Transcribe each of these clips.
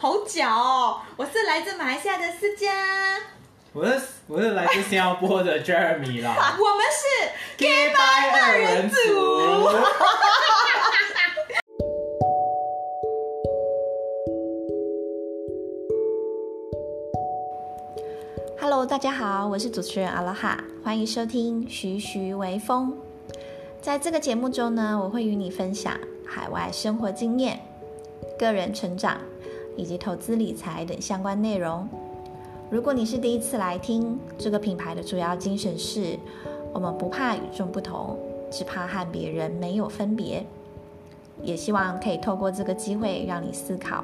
好假哦！我是来自马来西亚的思佳，我是我是来自新加坡的 Jeremy 啦。我们是 Gay Bye 二人组。Hello，大家好，我是主持人阿拉哈，欢迎收听徐徐微风。在这个节目中呢，我会与你分享海外生活经验。个人成长以及投资理财等相关内容。如果你是第一次来听，这个品牌的主要精神是：我们不怕与众不同，只怕和别人没有分别。也希望可以透过这个机会让你思考：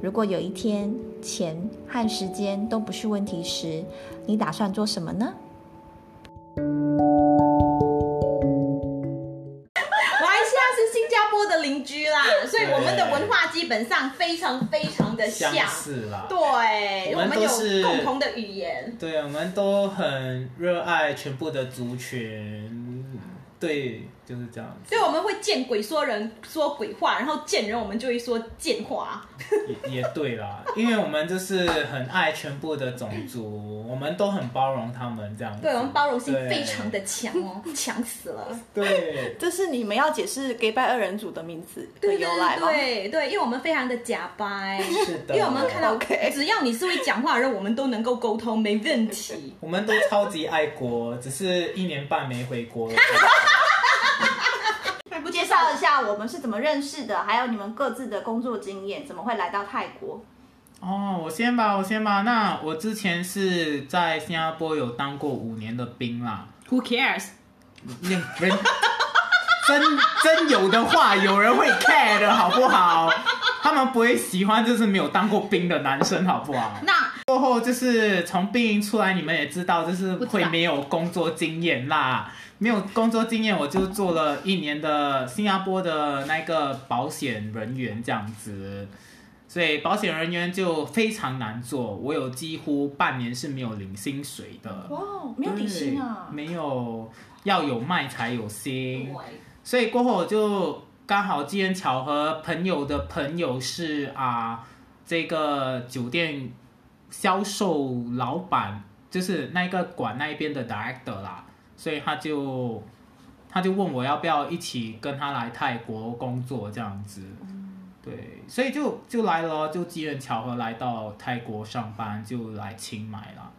如果有一天钱和时间都不是问题时，你打算做什么呢？所以我们的文化基本上非常非常的像，相似啦。对，我们有共同的语言。对，我们都很热爱全部的族群。对，就是这样。所以我们会见鬼说人说鬼话，然后见人我们就会说贱话。也也对啦，因为我们就是很爱全部的种族，我们都很包容他们这样子。对，我们包容性非常的强哦，强死了。对，这是你们要解释 Gay Bye 二人组的名字的由来吗？对对对，因为我们非常的假掰，是的，因为我们看到 只要你是会讲话的人，我们都能够沟通，没问题。我们都超级爱国，只是一年半没回国了。介绍一下我们是怎么认识的，还有你们各自的工作经验，怎么会来到泰国？哦，我先吧，我先吧。那我之前是在新加坡有当过五年的兵啦。Who cares？人 真真有的话，有人会 care 的好不好？他们不会喜欢就是没有当过兵的男生，好不好？那过后就是从兵营出来，你们也知道，就是会没有工作经验啦。没有工作经验，我就做了一年的新加坡的那个保险人员这样子，所以保险人员就非常难做。我有几乎半年是没有领薪水的。哇，没有底薪啊？没有，要有卖才有薪。所以过后我就刚好机缘巧合，朋友的朋友是啊，这个酒店销售老板，就是那个管那边的 director 啦。所以他就他就问我要不要一起跟他来泰国工作这样子，对，所以就就来了，就机缘巧合来到泰国上班，就来清迈了。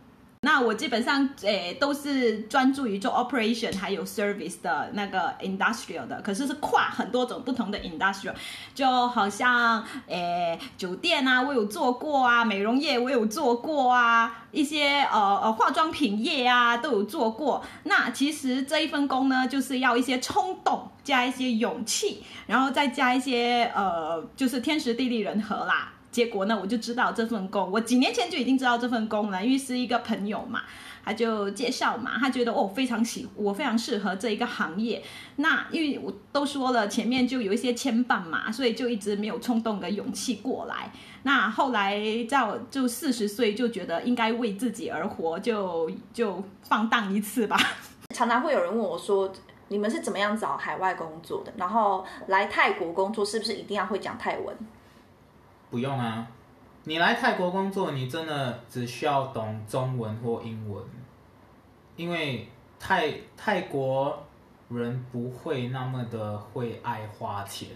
那我基本上诶、都是专注于做 operation 还有 service 的那个 industrial 的，可是是跨很多种不同的 industrial，就好像诶、酒店啊，我有做过啊，美容业我有做过啊，一些呃呃化妆品业啊都有做过。那其实这一份工呢，就是要一些冲动加一些勇气，然后再加一些呃就是天时地利人和啦。结果呢，我就知道这份工，我几年前就已经知道这份工了，因为是一个朋友嘛，他就介绍嘛，他觉得我、哦、非常喜，我非常适合这一个行业。那因为我都说了，前面就有一些牵绊嘛，所以就一直没有冲动的勇气过来。那后来在就四十岁就觉得应该为自己而活，就就放荡一次吧。常常会有人问我说，你们是怎么样找海外工作的？然后来泰国工作是不是一定要会讲泰文？不用啊，你来泰国工作，你真的只需要懂中文或英文，因为泰泰国人不会那么的会爱花钱，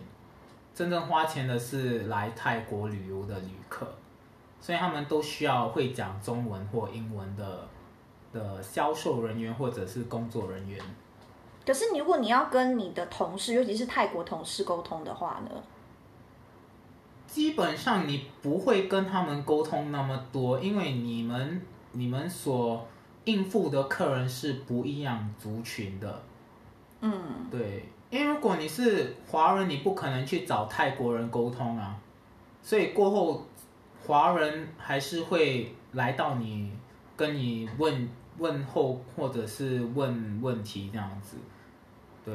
真正花钱的是来泰国旅游的旅客，所以他们都需要会讲中文或英文的的销售人员或者是工作人员。可是，如果你要跟你的同事，尤其是泰国同事沟通的话呢？基本上你不会跟他们沟通那么多，因为你们你们所应付的客人是不一样族群的。嗯，对，因为如果你是华人，你不可能去找泰国人沟通啊，所以过后华人还是会来到你，跟你问问候或者是问问题这样子，对。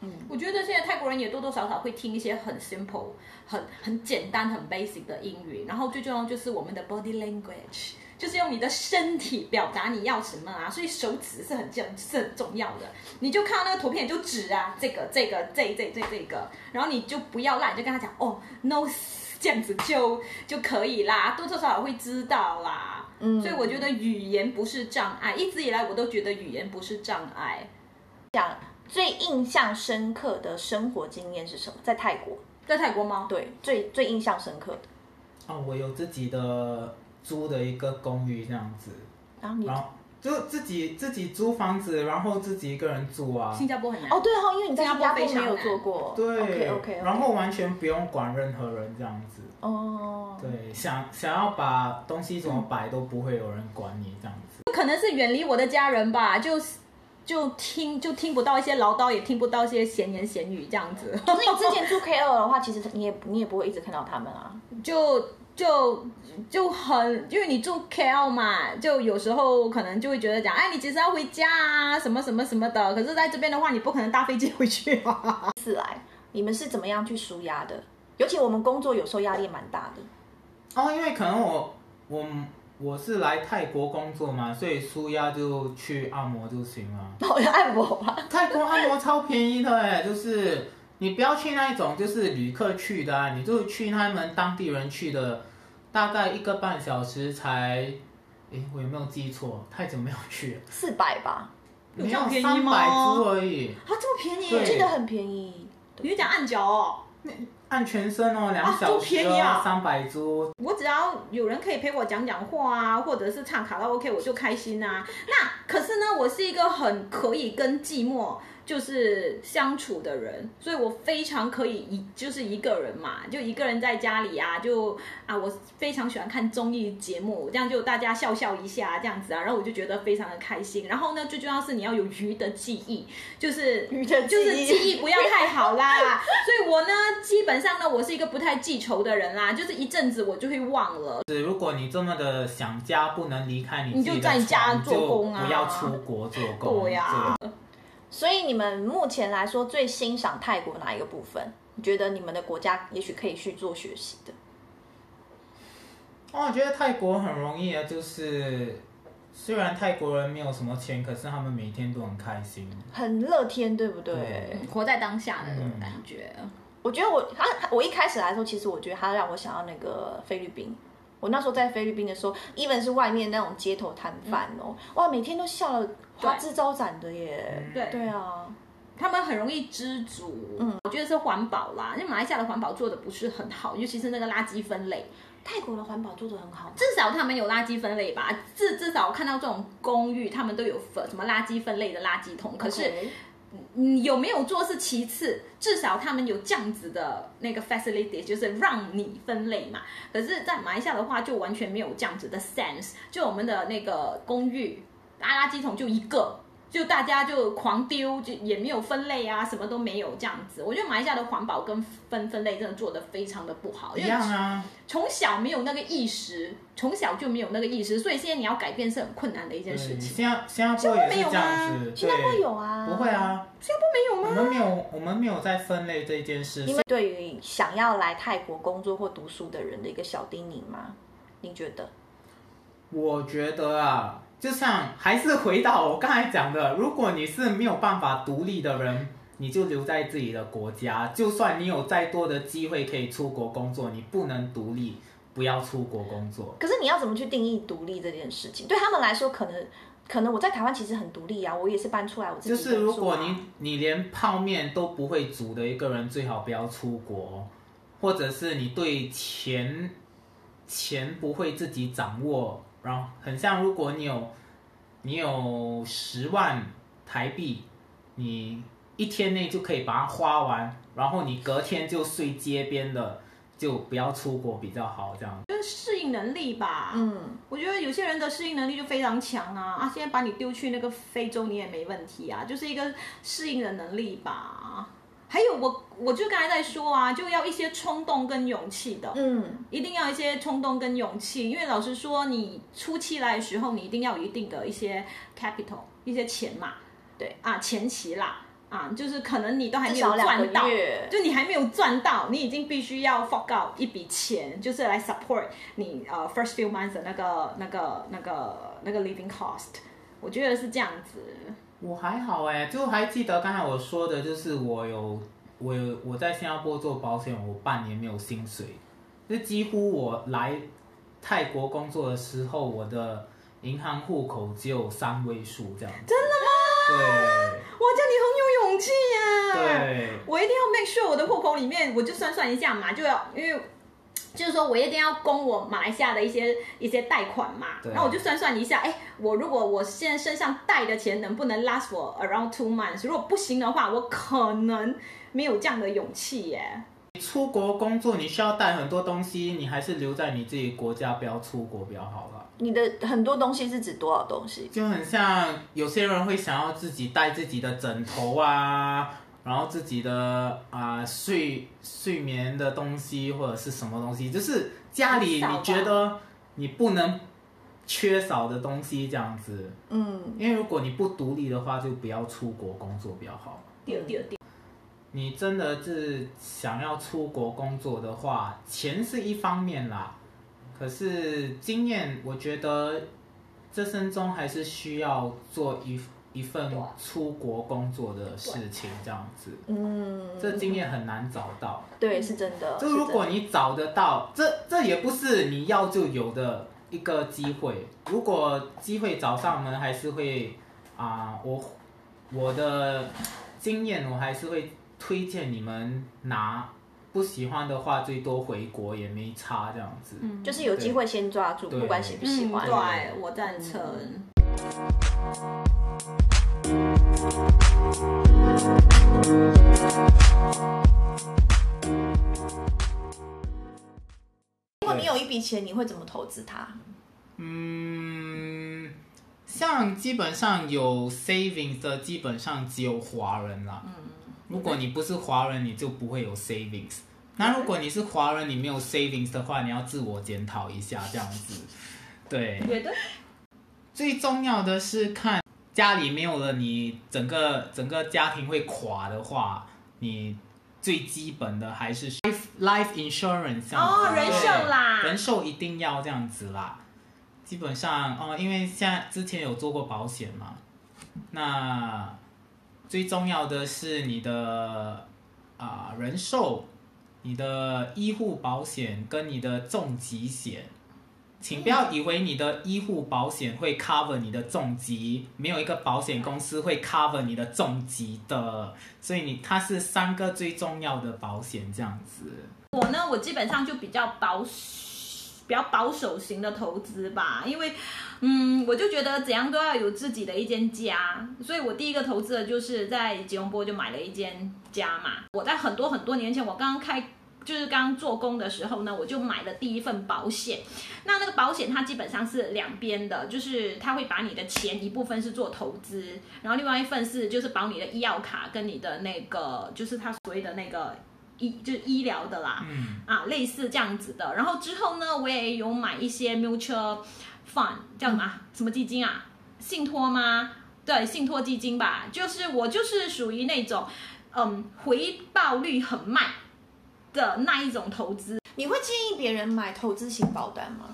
嗯，我觉得现在泰国人也多多少少会听一些很 simple、很很简单、很 basic 的英语，然后最重要就是我们的 body language，就是用你的身体表达你要什么啊，所以手指是很重是很重要的。你就看到那个图片就指啊，这个这个这这这这个，然后你就不要赖，就跟他讲哦，no。这这样子就就可以啦，多多少少会知道啦。嗯，所以我觉得语言不是障碍，一直以来我都觉得语言不是障碍。讲最印象深刻的生活经验是什么？在泰国，在泰国吗？对，最最印象深刻的。哦，我有自己的租的一个公寓这样子，然后你。然后就自己自己租房子，然后自己一个人住啊。新加坡很难哦，对哦，因为你在新加坡没有做过。对.然后完全不用管任何人这样子。哦。对，想想要把东西怎么摆都不会有人管你这样子。可能是远离我的家人吧，就就听就听不到一些唠叨，也听不到一些闲言闲语这样子。可是你之前住 KL 的话，其实你也你也不会一直看到他们啊，就。就就很，因为你住 KL 嘛，就有时候可能就会觉得讲，哎，你其实要回家啊，什么什么什么的。可是在这边的话，你不可能搭飞机回去啊。是来，你们是怎么样去舒压的？尤其我们工作有时候压力蛮大的。哦，因为可能我我我是来泰国工作嘛，所以舒压就去按摩就行了。我要按摩吧。泰国按摩超便宜的哎，就是。你不要去那一种就是旅客去的啊，你就去他们当地人去的，大概一个半小时才，诶，我有没有记错？太久没有去，四百吧？没有三百铢而已。啊，这么便宜？我记得很便宜。你是讲按脚哦？按全身哦，两小时哦，三百株。我只要有人可以陪我讲讲话啊，或者是唱卡拉 OK，我就开心啊。那可是呢，我是一个很可以跟寂寞。就是相处的人，所以我非常可以一就是一个人嘛，就一个人在家里啊，就啊，我非常喜欢看综艺节目，这样就大家笑笑一下这样子啊，然后我就觉得非常的开心。然后呢，最重要是你要有鱼的记忆，就是鱼的就是记忆不要太好啦。所以我呢，基本上呢，我是一个不太记仇的人啦，就是一阵子我就会忘了。是，如果你这么的想家，不能离开你你就在家做工啊，不要出国做工。对呀。所以你们目前来说最欣赏泰国哪一个部分？你觉得你们的国家也许可以去做学习的？哦，我觉得泰国很容易啊，就是虽然泰国人没有什么钱，可是他们每天都很开心，很乐天，对不对？对，活在当下的那种感觉。嗯，我觉得我他我一开始来说，其实我觉得他让我想要那个菲律宾。我那时候在菲律宾的时候，even 是外面那种街头摊贩哦，嗯、哇，每天都笑得花枝招展的耶。对对啊，他们很容易知足。嗯，我觉得是环保啦，因为马来西亚的环保做的不是很好，尤其是那个垃圾分类。泰国的环保做的很好，至少他们有垃圾分类吧？至至少我看到这种公寓，他们都有分什么垃圾分类的垃圾桶。可是。Okay. 嗯，有没有做是其次，至少他们有这样子的那个 facility，就是让你分类嘛。可是，在马来西亚的话，就完全没有这样子的 sense。就我们的那个公寓，垃圾桶就一个。就大家就狂丢，就也没有分类啊，什么都没有这样子。我觉得马来西亚的环保跟分分类真的做得非常的不好，一样啊。从小没有那个意识，从小就没有那个意识，所以现在你要改变是很困难的一件事情。新加新加坡也是这样子，新加坡有啊？不会啊，新加坡没有吗？我们没有，我们没有在分类这件事。你们对于想要来泰国工作或读书的人的一个小叮咛吗？你觉得？我觉得啊。就像还是回到我刚才讲的，如果你是没有办法独立的人，你就留在自己的国家。就算你有再多的机会可以出国工作，你不能独立，不要出国工作。可是你要怎么去定义独立这件事情？对他们来说，可能可能我在台湾其实很独立啊，我也是搬出来我自己、啊。就是如果你你连泡面都不会煮的一个人，最好不要出国，或者是你对钱钱不会自己掌握。然后很像，如果你有，你有十万台币，你一天内就可以把它花完，然后你隔天就睡街边的，就不要出国比较好，这样。就是适应能力吧，嗯，我觉得有些人的适应能力就非常强啊啊！现在把你丢去那个非洲，你也没问题啊，就是一个适应的能力吧。还有我，我就刚才在说啊，就要一些冲动跟勇气的，嗯，一定要一些冲动跟勇气，因为老实说，你初期来的时候，你一定要有一定的一些 capital，一些钱嘛，对啊，前期啦，啊，就是可能你都还没有赚到，就你还没有赚到，你已经必须要 fork out 一笔钱，就是来 support 你呃 first few months 的那个那个那个那个 living cost，我觉得是这样子。我还好哎，就还记得刚才我说的，就是我有我有我在新加坡做保险，我半年没有薪水，就几乎我来泰国工作的时候，我的银行户口只有三位数这样子。真的吗？对。哇，这样你很有勇气耶！对。我一定要 make sure 我的户口里面，我就算算一下嘛，就要因为。就是说我一定要供我马来西亚的一些一些贷款嘛，然后我就算算一下，哎，我如果我现在身上贷的钱能不能 last for around two months？如果不行的话，我可能没有这样的勇气耶。你出国工作，你需要带很多东西，你还是留在你自己国家，不要出国比较好了。你的很多东西是指多少东西？就很像有些人会想要自己带自己的枕头啊。然后自己的啊、呃、睡睡眠的东西或者是什么东西，就是家里你觉得你不能缺少的东西这样子。嗯，因为如果你不独立的话，就不要出国工作比较好。对对对。你真的是想要出国工作的话，钱是一方面啦，可是经验，我觉得这生中还是需要做一。一份出国工作的事情，这样子，嗯，这经验很难找到，对，是真的。就如果你找得到，这这也不是你要就有的一个机会。如果机会找上门，还是会啊、呃，我我的经验，我还是会推荐你们拿。不喜欢的话，最多回国也没差，这样子。嗯，就是有机会先抓住，不管喜不喜欢。嗯、对，我赞成。如果你有一笔钱，你会怎么投资它？嗯，像基本上有 savings 的，基本上只有华人啦。嗯，如果你不是华人，你就不会有 savings。那如果你是华人，你没有 savings 的话，你要自我检讨一下，这样子。对。对。最重要的是看家里没有了，你整个整个家庭会垮的话，你最基本的还是 life life insurance。哦，人寿啦。人寿一定要这样子啦。基本上哦，因为像之前有做过保险嘛，那最重要的是你的啊、呃、人寿。你的医护保险跟你的重疾险，请不要以为你的医护保险会 cover 你的重疾，没有一个保险公司会 cover 你的重疾的，所以你它是三个最重要的保险这样子。我呢，我基本上就比较保，比较保守型的投资吧，因为，嗯，我就觉得怎样都要有自己的一间家，所以我第一个投资的就是在吉隆坡就买了一间家嘛。我在很多很多年前，我刚刚开。就是刚做工的时候呢，我就买了第一份保险。那那个保险它基本上是两边的，就是它会把你的钱一部分是做投资，然后另外一份是就是保你的医药卡跟你的那个就是它所谓的那个医就是医疗的啦，嗯啊类似这样子的。然后之后呢，我也有买一些 mutual fund 叫什么、嗯、什么基金啊？信托吗？对，信托基金吧。就是我就是属于那种嗯回报率很慢。的那一种投资，你会建议别人买投资型保单吗？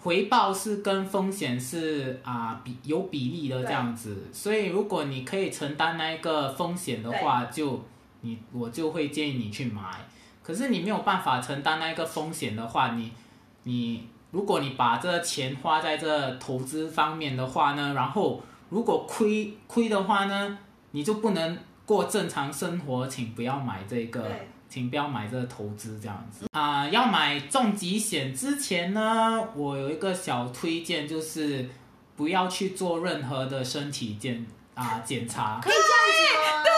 回报是跟风险是啊、呃、比有比例的这样子，所以如果你可以承担那一个风险的话，就你我就会建议你去买。可是你没有办法承担那一个风险的话，你你如果你把这钱花在这投资方面的话呢，然后如果亏亏的话呢，你就不能过正常生活，请不要买这个。请不要买这个投资这样子啊、呃！要买重疾险之前呢，我有一个小推荐，就是不要去做任何的身体检啊检查。可以这样子吗？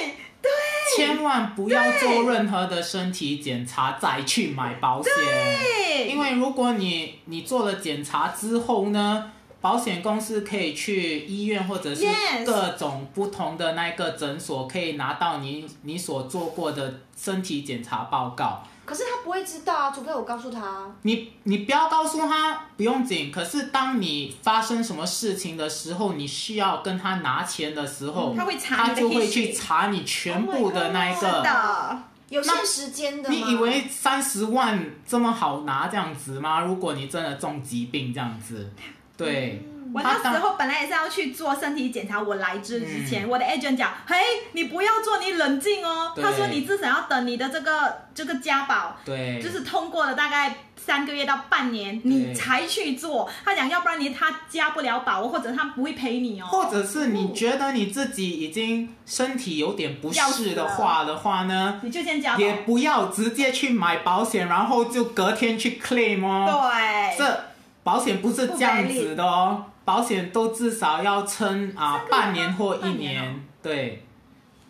对对，千万不要做任何的身体检查再去买保险，因为如果你你做了检查之后呢，保险公司可以去医院或者是各种不同的那个诊所，可以拿到你你所做过的身体检查报告。可是他不会知道啊，除非我告诉他。你你不要告诉他，不用紧。可是当你发生什么事情的时候，你需要跟他拿钱的时候，他会查，他就会去查你全部的那一个。Oh、的有限时间的。你以为三十万这么好拿这样子吗？如果你真的重疾病这样子。对。我那时候本来也是要去做身体检查，我来之之前，嗯、我的 agent 讲，嘿，你不要做，你冷静哦。他说你至少要等你的这个这个加保，对，就是通过了大概三个月到半年，你才去做。他讲，要不然你他加不了保，或者他不会赔你哦。或者是你觉得你自己已经身体有点不适的话的话呢，你就先加保，也不要直接去买保险，然后就隔天去 claim 哦。对，这保险不是这样子的哦。保险都至少要撑啊半年或一年，哦、对，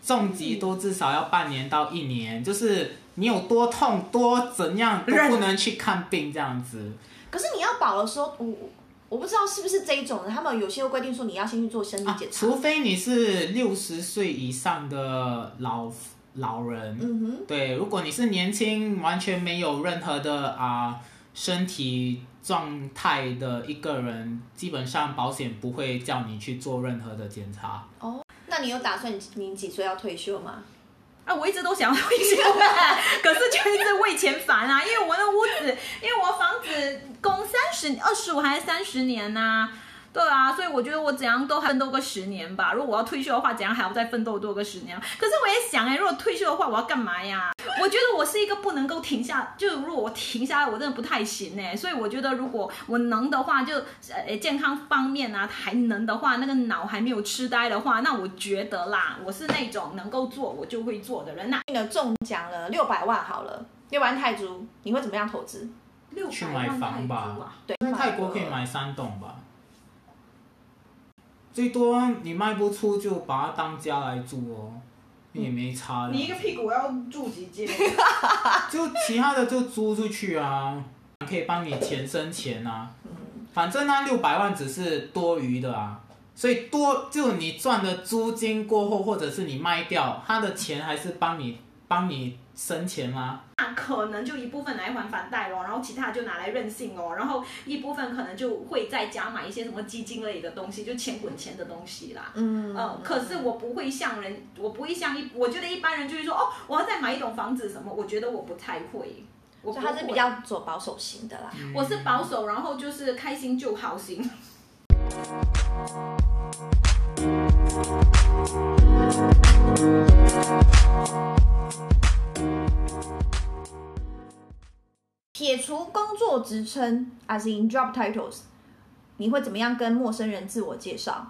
重疾都至少要半年到一年，就是你有多痛多怎样都不能去看病这样子。可是你要保的时候，我我不知道是不是这一种的，他们有些规定说你要先去做身体检查，啊，除非你是六十岁以上的老老人，嗯哼，对，如果你是年轻完全没有任何的啊身体。状态的一个人，基本上保险不会叫你去做任何的检查。哦，那你有打算你几岁要退休吗？啊，我一直都想要退休，可是就一直为钱烦啊。因为我那屋子，因为我房子供三十、二十五还是三十年呐、啊。对啊，所以我觉得我怎样都奋斗个十年吧。如果我要退休的话，怎样还要再奋斗多个十年？可是我也想哎，如果退休的话，我要干嘛呀？我觉得我是一个不能够停下，就如果我停下来，我真的不太行哎。所以我觉得如果我能的话，就呃健康方面啊还能的话，那个脑还没有痴呆的话，那我觉得啦，我是那种能够做我就会做的人呐。那中奖了六百万好了，六万泰铢，你会怎么样投资？六万泰铢啊，对，因为泰国可以买三栋吧。最多你卖不出就把它当家来住哦，也没差的。你一个屁股要住几间？就其他的就租出去啊，可以帮你钱生钱啊。反正那六百万只是多余的啊，所以多就你赚的租金过后，或者是你卖掉，他的钱还是帮你帮你。生钱吗？那可能就一部分来还房贷咯，然后其他就拿来任性哦，然后一部分可能就会在家买一些什么基金类的东西，就钱滚钱的东西啦。嗯，呃，可是我不会像人，我不会像一，我觉得一般人就会说哦，我要再买一栋房子什么，我觉得我不太会。我他是比较走保守型的啦。嗯，我是保守，然后就是开心就好型。解除工作职称，as in job titles，你会怎么样跟陌生人自我介绍？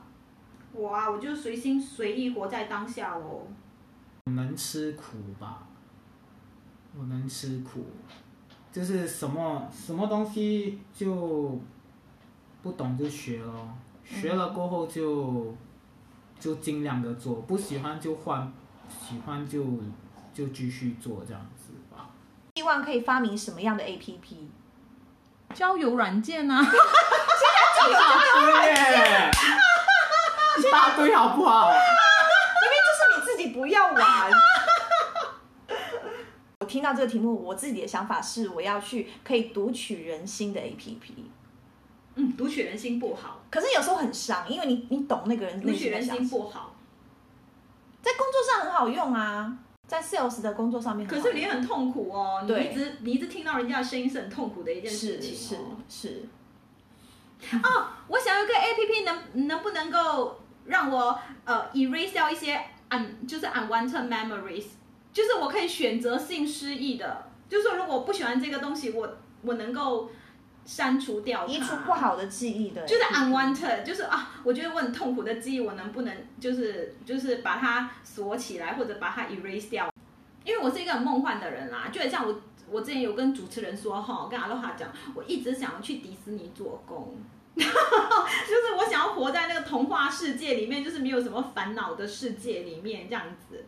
我啊，我就随心随意活在当下喽。我能吃苦吧？我能吃苦，就是什么什么东西就不懂就学咯，学了过后就就尽量的做，不喜欢就换，喜欢就就继续做这样子。希望可以发明什么样的 APP？交友软件啊！现在交友软件，一大堆好不好？因为就是你自己不要玩。我听到这个题目，我自己的想法是，我要去可以读取人心的 APP。嗯，读取人心不好，可是有时候很伤，因为你你懂那个人。读取人心不好，在工作上很好用啊。在 sales 的工作上面，可是你很痛苦哦。你一直你一直听到人家的声音是很痛苦的一件事情。是是是。哦，我想有个 APP 能能不能够让我呃 erase 掉一些 un 就是 unwanted memories，就是我可以选择性失忆的，就是说如果我不喜欢这个东西，我我能够。删除掉，移除不好的记忆的，就是 unwanted，就是啊，我觉得我很痛苦的记忆，我能不能就是就是把它锁起来，或者把它 erase 掉？因为我是一个很梦幻的人啦，就很像我，我之前有跟主持人说哈，跟阿洛哈讲，我一直想要去迪士尼做工，就是我想要活在那个童话世界里面，就是没有什么烦恼的世界里面这样子。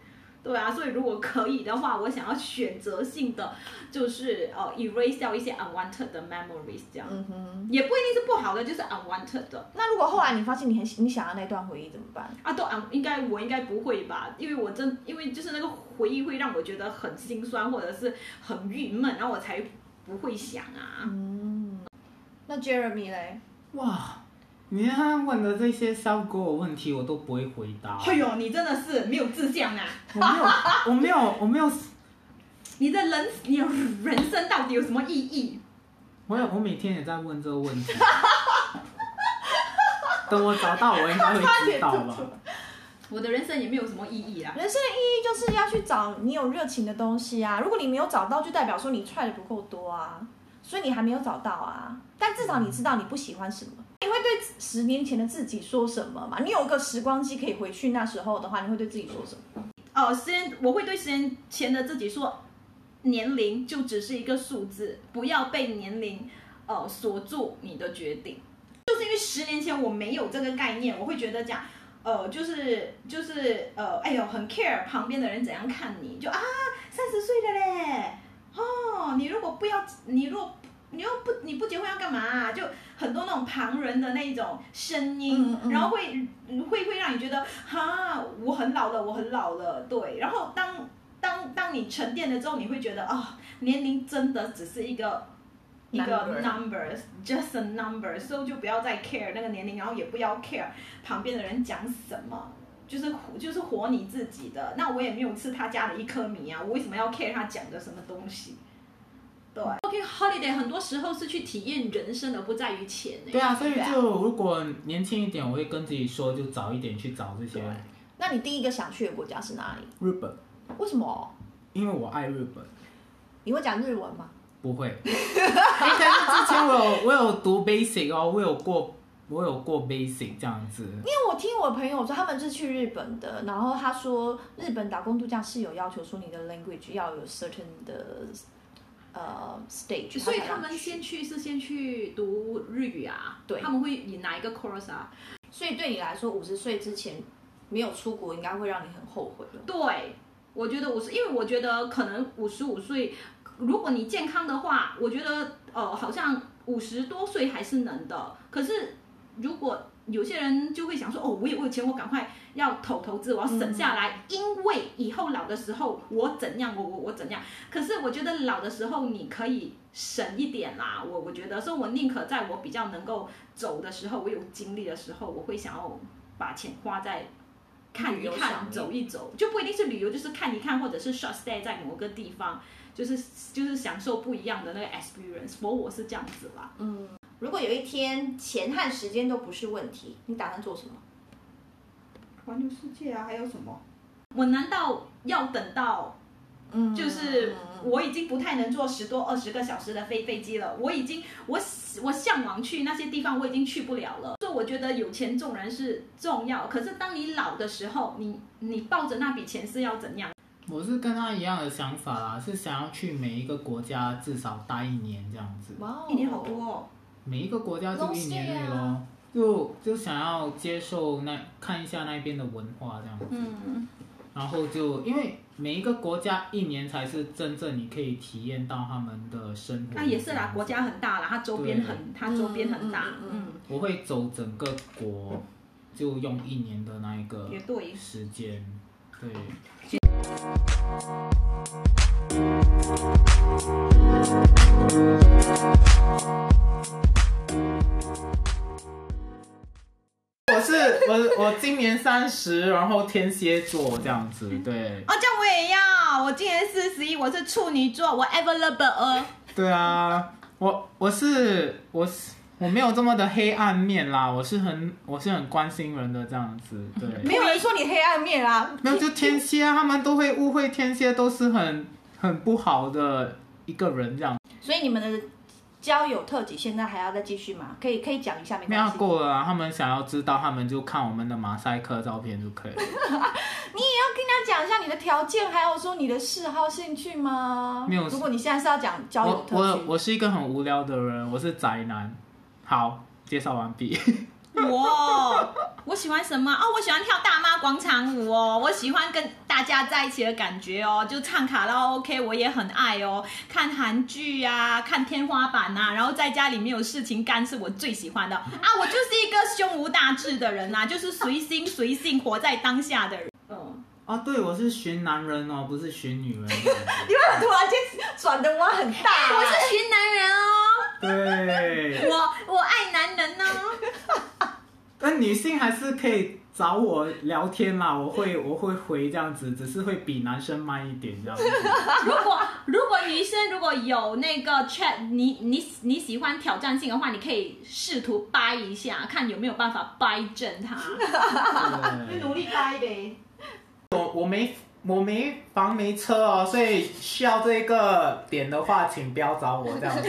对啊，所以如果可以的话，我想要选择性的，就是呃，erase 掉一些 unwanted 的 memories，这样，嗯哼，也不一定是不好的，就是 unwanted 的。那如果后来你发现你很你想要那段回忆怎么办？啊，都 un 应该我应该不会吧，因为我真因为就是那个回忆会让我觉得很心酸或者是很郁闷，然后我才不会想啊。嗯，那 Jeremy 嘞？哇。你看问的这些小狗的问题，我都不会回答。哎呦，你真的是没有志向啊！我没有，我没有，我没有。你的人，你的人生到底有什么意义？我有，我每天也在问这个问题。等我找到，我应该会知道吧。我的人生也没有什么意义啦。人生的意义就是要去找你有热情的东西啊！如果你没有找到，就代表说你踹的不够多啊，所以你还没有找到啊。但至少你知道你不喜欢什么，你会对十年前的自己说什么嘛？你有个时光机可以回去那时候的话，你会对自己说什么？哦，十年我会对十年前的自己说，年龄就只是一个数字，不要被年龄呃锁住你的决定。就是因为十年前我没有这个概念，我会觉得讲。呃，就是就是呃，哎呦，很 care 旁边的人怎样看你，就啊，三十岁了嘞，哦，你如果不要，你如果你又不你不结婚要干嘛啊？就很多那种旁人的那种声音，嗯嗯、然后会会会让你觉得，哈，我很老了，我很老了，对。然后当当当你沉淀了之后，你会觉得啊、哦，年龄真的只是一个。一个 numbers，just a number，所以就不要再 care 那个年龄，然后也不要 care 旁边的人讲什么，就是就是活你自己的。那我也没有吃他家的一颗米啊，我为什么要 care 他讲的什么东西？对，OK holiday 很多时候是去体验人生，而不在于钱。对啊，所以就如果年轻一点，我会跟自己说，就早一点去找这些。那你第一个想去的国家是哪里？日本。为什么？因为我爱日本。你会讲日文吗？不会，哎，但是之前我有我有读 basic 哦，我有过我有过 basic 这样子。因为我听我朋友说，他们是去日本的，然后他说日本打工度假是有要求说你的 language 要有 certain 的呃 stage，所以他们先去是先去读日语啊？对，他们会以哪一个 course 啊？所以对你来说，五十岁之前没有出国，应该会让你很后悔。对，我觉得五十因为我觉得可能五十五岁。如果你健康的话，我觉得呃，好像五十多岁还是能的。可是如果有些人就会想说，哦，我有我有钱，我赶快要投投资，我要省下来，嗯、因为以后老的时候我怎样，我我我怎样。可是我觉得老的时候你可以省一点啦。我我觉得，所以我宁可在我比较能够走的时候，我有精力的时候，我会想要把钱花在看一看、走一走，就不一定是旅游，就是看一看，或者是 short stay 在某个地方。就是就是享受不一样的那个 experience，我我是这样子啦。嗯，如果有一天钱和时间都不是问题，你打算做什么？环游世界啊，还有什么？我难道要等到，嗯，就是我已经不太能坐十多二十个小时的飞飞机了，我已经我我向往去那些地方，我已经去不了了。所以我觉得有钱重然是重要，可是当你老的时候，你你抱着那笔钱是要怎样？我是跟他一样的想法啦，是想要去每一个国家至少待一年这样子。哇，一年好多哦！每一个国家就一年咯，就就想要接受那看一下那边的文化这样子。嗯。然后就因为每一个国家一年才是真正你可以体验到他们的生活。那也是啦，国家很大啦，它周边很，它周边很大。嗯。我会走整个国，就用一年的那一个时间。对。我是我我今年三十，然后天蝎座这样子，对。哦，这样我也要，我今年四十一，我是处女座，我 available。对啊，我我是我是。我没有这么的黑暗面啦，我是很我是很关心人的这样子，对。没有人说你黑暗面啊。没有，就天蝎啊，他们都会误会天蝎都是很很不好的一个人这样。所以你们的交友特辑现在还要再继续吗？可以可以讲一下没关系。没有过了啊，他们想要知道，他们就看我们的马赛克照片就可以了。你也要跟他讲一下你的条件，还有说你的嗜好兴趣吗？没有。如果你现在是要讲交友特辑，我我，我是一个很无聊的人，我是宅男。好，介绍完毕。我我喜欢什么哦？我喜欢跳大妈广场舞哦。我喜欢跟大家在一起的感觉哦。就唱卡拉 OK，我也很爱哦。看韩剧啊，看天花板啊，然后在家里面有事情干，是我最喜欢的啊。我就是一个胸无大志的人啊，就是随心随性，活在当下的人。嗯。啊，对，我是寻男人哦，不是寻女人。你为什么突然间转的弯很大？我是寻男人哦。对，我我爱男人呢。但女性还是可以找我聊天啦，我会我会回这样子，只是会比男生慢一点这样子。如 果如果女生如果有那个 chat，你你你喜欢挑战性的话，你可以试图掰一下，看有没有办法掰正他。对努力掰呗。我我没我没房没车哦，所以需要这个点的话，请不要找我这样子。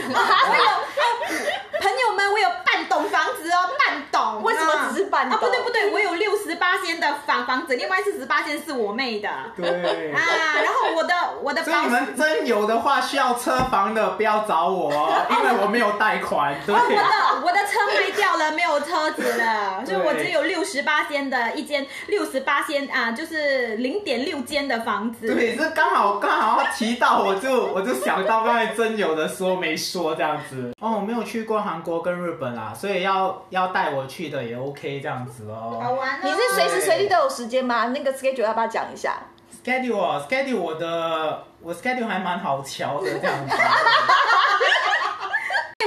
朋友们，我有半栋房子哦，半栋。为什么只是半栋？啊，不对不对，我有六十八间的房房子，另外四十八间是我妹的。对。啊，然后我的我的。所以你们真有的话，需要车房的不要找我 哦，因为我没有贷款。对。我的我的车卖掉了，没有车子了，所以我只有六十八间的一间，六十八间啊，就是零点六间的房子。对，是刚好刚好提到，我就我就想到刚才真有的说没说这样子。哦，我没有去过韩国跟日本啦，所以要要带我去的也 OK 这样子哦。好玩哦。你是随时随地都有时间吗？那个 schedule 要不要讲一下？schedule schedule 我的我 schedule 还蛮好瞧的这样子。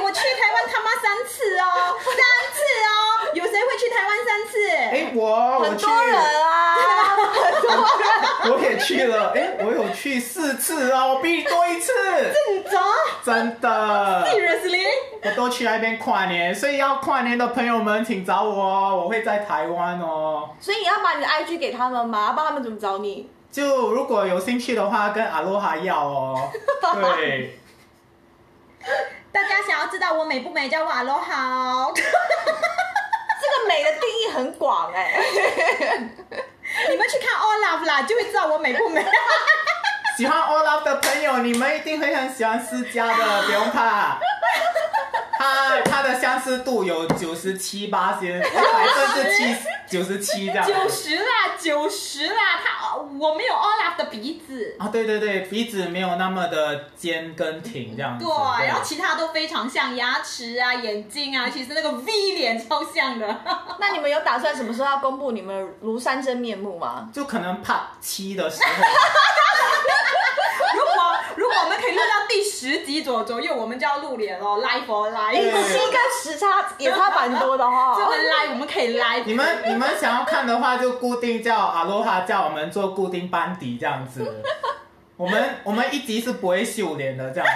我去台湾他妈三次哦，三次哦，有谁会去台湾三次？哎，我很多人。我也去了，哎，我有去四次哦，我比你多一次。真的？真的。Seriously？我都去那边跨年，所以要跨年的朋友们请找我哦，我会在台湾哦。所以你要把你的 IG 给他们吗？要不然他们怎么找你？就如果有兴趣的话，跟阿罗哈要哦。对。大家想要知道我美不美，叫我阿罗哈哦。这个美的定义很广哎。Olaf 啦，就会知道我美不美。喜欢 Olaf 的朋友，你们一定会很喜欢思佳的，不用怕。他他的相似度有九十七八先，百分之七九十七这样。九十啦，九十啦，他我没有 Olaf 的鼻子啊，对对对，鼻子没有那么的尖跟挺这样子。对，对然后其他都非常像，牙齿啊、眼睛啊，其实那个 V 脸超像的。那你们有打算什么时候要公布你们庐山真面目吗？就可能 part 七的时候。如果如果我们可以录到第十集左左右，我们就要露脸了，live for live。时差也差蛮多的哈、哦。这个 live 我们可以 live。你们你们想要看的话，就固定叫阿罗哈叫我们做固定班底这样子。我们我们一集是不会秀脸的这样子。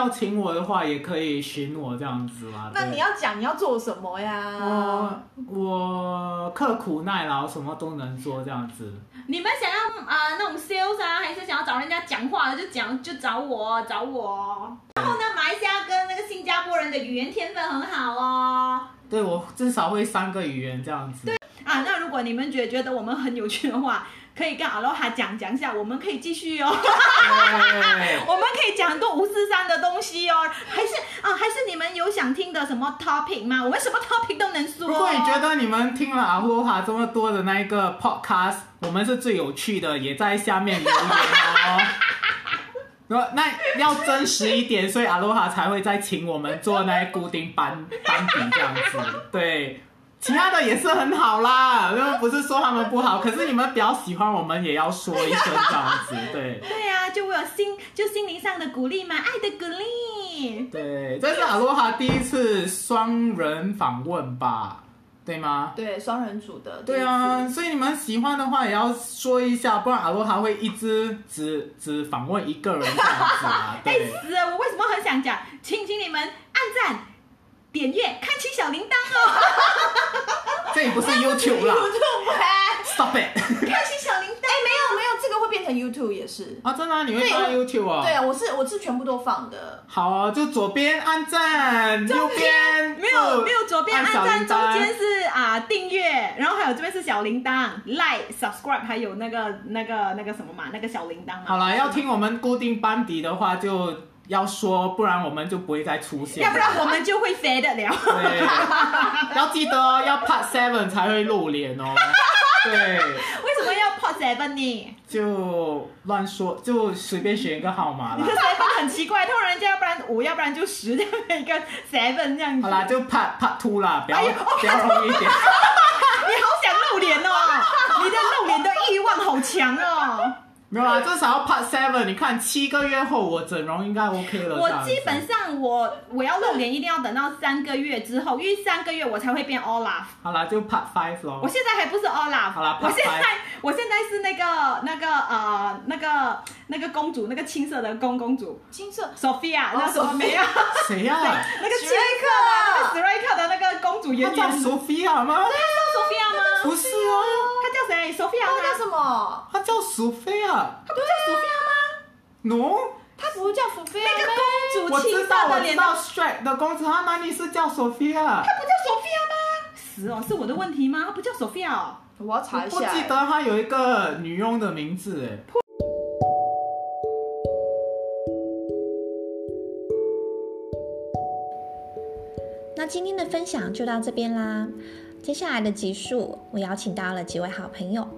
要请我的话，也可以寻我这样子嘛。那你要讲你要做什么呀？我我刻苦耐劳，什么都能做这样子。你们想要啊、呃、那种 sales 啊，还是想要找人家讲话的，就讲就找我找我。然后呢，马来西亚跟那个新加坡人的语言天分很好哦。对，我至少会三个语言这样子。对啊，那如果你们觉觉得我们很有趣的话。可以跟阿罗哈讲讲一下，我们可以继续哦。我们可以讲很多五四三的东西哦。还是啊，还是你们有想听的什么 topic 吗？我们什么 topic 都能说。如果你觉得你们听了阿罗哈这么多的那一个 podcast，我们是最有趣的，也在下面留言哦。那要真实一点，所以阿罗哈才会再请我们做那些固定班班底这样子。对。其他的也是很好啦，因为不是说他们不好，可是你们比较喜欢我们，也要说一声这样子，对。对呀、啊，就我有心，就心灵上的鼓励嘛，爱的鼓励。对，这是阿罗哈第一次双人访问吧？对吗？对，双人组的。对啊，所以你们喜欢的话也要说一下，不然阿罗哈会一直只只访问一个人这样子啊。对。哎死了，我为什么很想讲？请请你们按赞。点阅，开启小铃铛哦！这也不是 YouTube 啦，YouTube，Stop it！开启小铃铛，哎，没有没有，这个会变成 YouTube 也是啊，真的，你会放 YouTube 啊？对啊，我是我是全部都放的。好啊，就左边按赞，右边没有没有，左边按赞，中间是啊订阅，然后还有这边是小铃铛，Like、Subscribe，还有那个那个那个什么嘛，那个小铃铛嘛。好了，要听我们固定班底的话就。要说，不然我们就不会再出现。要不然我们就会飞得了。对，要记得要 part seven 才会露脸哦。对。为什么要 part seven 呢？就乱说，就随便选一个号码啦。你的 seven 很奇怪，通常人家要不然五，要不然就十这样的一个 seven 这样子。好啦，就 part part two 啦，不要不要容易一点。你好想露脸哦，你的露脸的意欲望好强哦。没有啊，至少要 part seven。你看七个月后我整容应该 OK 了。我基本上我我要露脸一定要等到三个月之后，因为三个月我才会变 Olaf。好啦，就 part five 咯。我现在还不是 Olaf。好啦，我现在我现在是那个那个呃那个那个公主，那个青色的公公主。青色。Sophia，那什么没有？谁呀？那个杰瑞克啊，那个史瑞克的那个公主演员。她叫 Sophia 吗？对，她叫 Sophia 吗？不是啊。她叫谁？Sophia。她叫什么？她叫 Sophia。她不叫 Sophia 吗？No。她不叫 Sophia。那个公主，我知道，我知道，Shrek 的公主，她哪里是叫 Sophia？她不叫 Sophia 吗？是哦，是我的问题吗？她不叫 Sophia 哦。我要查一下。我记得她有一个女佣的名字，哎。那今天的分享就到这边啦。接下来的集数，我邀请到了几位好朋友，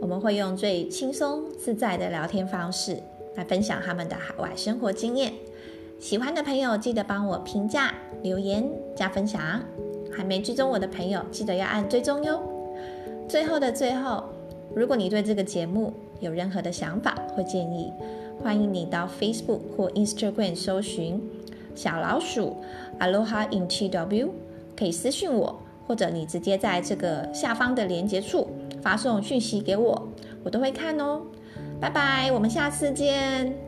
我们会用最轻松自在的聊天方式来分享他们的海外生活经验。喜欢的朋友记得帮我评价、留言、加分享。还没追踪我的朋友，记得要按追踪哟。最后的最后，如果你对这个节目有任何的想法或建议，欢迎你到 Facebook 或 Instagram 搜寻小老鼠 Aloha in TW，可以私讯我。或者你直接在这个下方的连接处发送讯息给我，我都会看哦。拜拜，我们下次见。